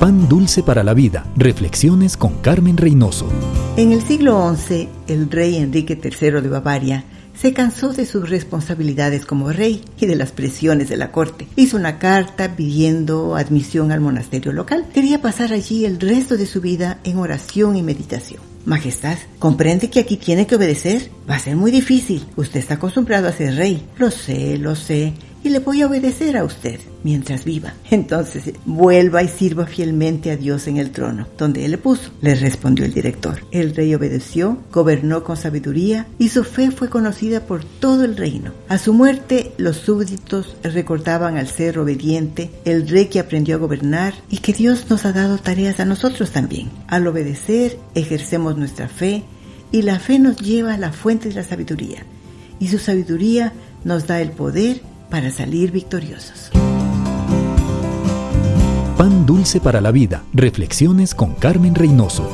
Pan dulce para la vida. Reflexiones con Carmen Reynoso. En el siglo XI, el rey Enrique III de Bavaria se cansó de sus responsabilidades como rey y de las presiones de la corte. Hizo una carta pidiendo admisión al monasterio local. Quería pasar allí el resto de su vida en oración y meditación. Majestad, ¿comprende que aquí tiene que obedecer? Va a ser muy difícil. Usted está acostumbrado a ser rey. Lo sé, lo sé y le voy a obedecer a usted mientras viva. Entonces vuelva y sirva fielmente a Dios en el trono, donde Él le puso, le respondió el director. El rey obedeció, gobernó con sabiduría y su fe fue conocida por todo el reino. A su muerte, los súbditos recordaban al ser obediente, el rey que aprendió a gobernar y que Dios nos ha dado tareas a nosotros también. Al obedecer, ejercemos nuestra fe y la fe nos lleva a la fuente de la sabiduría. Y su sabiduría nos da el poder para salir victoriosos. Pan dulce para la vida. Reflexiones con Carmen Reynoso.